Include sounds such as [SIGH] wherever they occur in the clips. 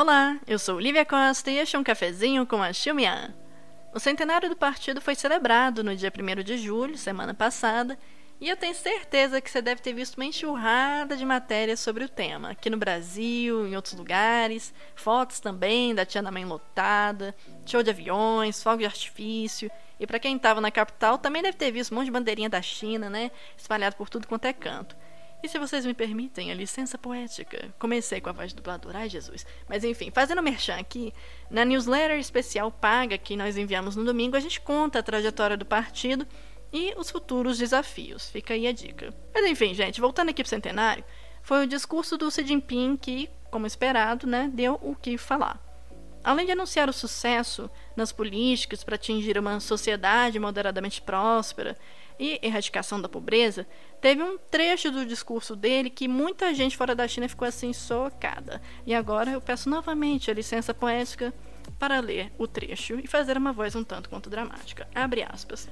Olá, eu sou Lívia Costa e este é um cafezinho com a Xumian. O centenário do partido foi celebrado no dia 1 de julho, semana passada, e eu tenho certeza que você deve ter visto uma enxurrada de matérias sobre o tema, aqui no Brasil, em outros lugares, fotos também da Tiananmen lotada, show de aviões, fogo de artifício, e para quem estava na capital também deve ter visto um monte de bandeirinha da China, né, espalhado por tudo quanto é canto. E se vocês me permitem a licença poética, comecei com a voz do dublador, ai Jesus. Mas enfim, fazendo merchan aqui, na newsletter especial paga que nós enviamos no domingo, a gente conta a trajetória do partido e os futuros desafios. Fica aí a dica. Mas enfim, gente, voltando aqui pro centenário, foi o discurso do Xi Jinping que, como esperado, né, deu o que falar. Além de anunciar o sucesso nas políticas para atingir uma sociedade moderadamente próspera e erradicação da pobreza, teve um trecho do discurso dele que muita gente fora da China ficou assim socada. E agora eu peço novamente a licença poética para ler o trecho e fazer uma voz um tanto quanto dramática. Abre aspas.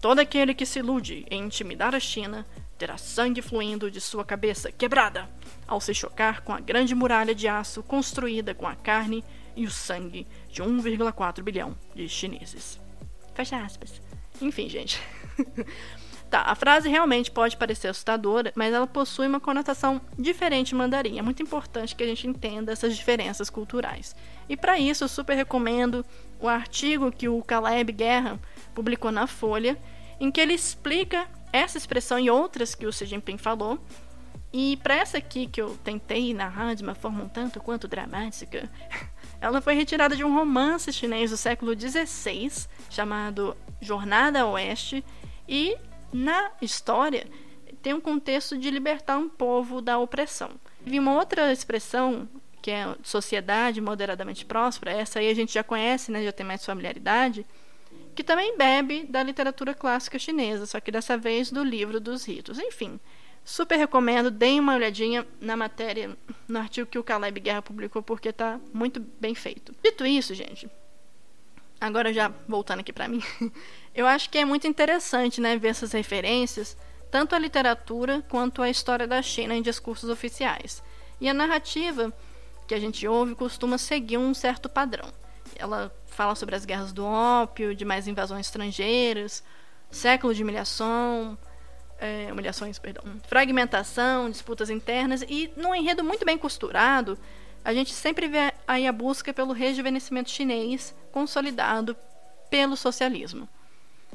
Todo aquele que se ilude em intimidar a China terá sangue fluindo de sua cabeça quebrada ao se chocar com a grande muralha de aço construída com a carne e o sangue de 1,4 bilhão de chineses. Fecha aspas. Enfim, gente. [LAUGHS] tá, a frase realmente pode parecer assustadora, mas ela possui uma conotação diferente em mandarim. É muito importante que a gente entenda essas diferenças culturais. E para isso, eu super recomendo o artigo que o Caleb Guerra publicou na Folha, em que ele explica essa expressão e outras que o Xi Jinping falou. E para essa aqui que eu tentei narrar de uma forma um tanto quanto dramática, [LAUGHS] ela foi retirada de um romance chinês do século XVI chamado Jornada a Oeste e na história tem um contexto de libertar um povo da opressão. Vi uma outra expressão que é sociedade moderadamente próspera, essa aí a gente já conhece, né, já tem mais familiaridade, que também bebe da literatura clássica chinesa, só que dessa vez do livro dos ritos. Enfim, Super recomendo, deem uma olhadinha na matéria, no artigo que o Caleb Guerra publicou, porque tá muito bem feito. Dito isso, gente, agora já voltando aqui para mim, [LAUGHS] eu acho que é muito interessante, né, ver essas referências, tanto à literatura quanto à história da China em discursos oficiais. E a narrativa que a gente ouve costuma seguir um certo padrão. Ela fala sobre as guerras do ópio, de mais invasões estrangeiras, século de humilhação, é, humilhações, perdão, fragmentação, disputas internas e num enredo muito bem costurado, a gente sempre vê aí a busca pelo rejuvenescimento chinês consolidado pelo socialismo.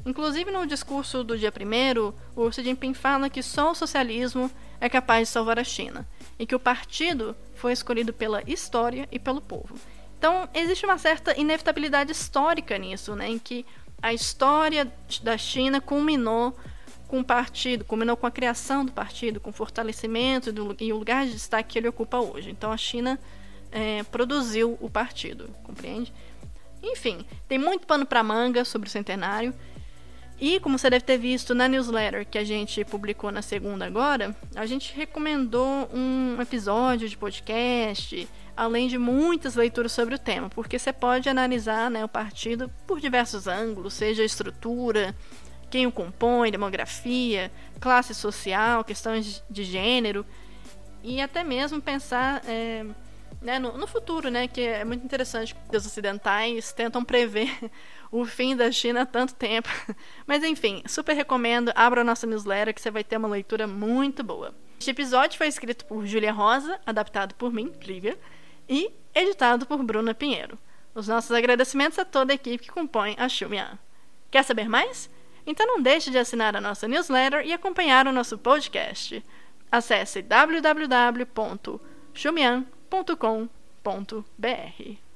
Inclusive no discurso do dia 1 o Xi Jinping fala que só o socialismo é capaz de salvar a China e que o partido foi escolhido pela história e pelo povo. Então, existe uma certa inevitabilidade histórica nisso, né, em que a história da China culminou com o partido, combinou com a criação do partido, com o fortalecimento do, e o lugar de destaque que ele ocupa hoje. Então a China é, produziu o partido, compreende? Enfim, tem muito pano para manga sobre o centenário. E como você deve ter visto na newsletter que a gente publicou na segunda agora, a gente recomendou um episódio de podcast, além de muitas leituras sobre o tema, porque você pode analisar né, o partido por diversos ângulos, seja estrutura, quem o compõe, demografia, classe social, questões de gênero e até mesmo pensar é, né, no, no, futuro, né, que é muito interessante. Os ocidentais tentam prever [LAUGHS] o fim da China há tanto tempo. [LAUGHS] Mas enfim, super recomendo, abra a nossa newsletter que você vai ter uma leitura muito boa. Este episódio foi escrito por Julia Rosa, adaptado por mim, Lívia, e editado por Bruna Pinheiro. Os nossos agradecimentos a toda a equipe que compõe a Xumian. Quer saber mais? Então não deixe de assinar a nossa newsletter e acompanhar o nosso podcast. Acesse www.xumian.com.br.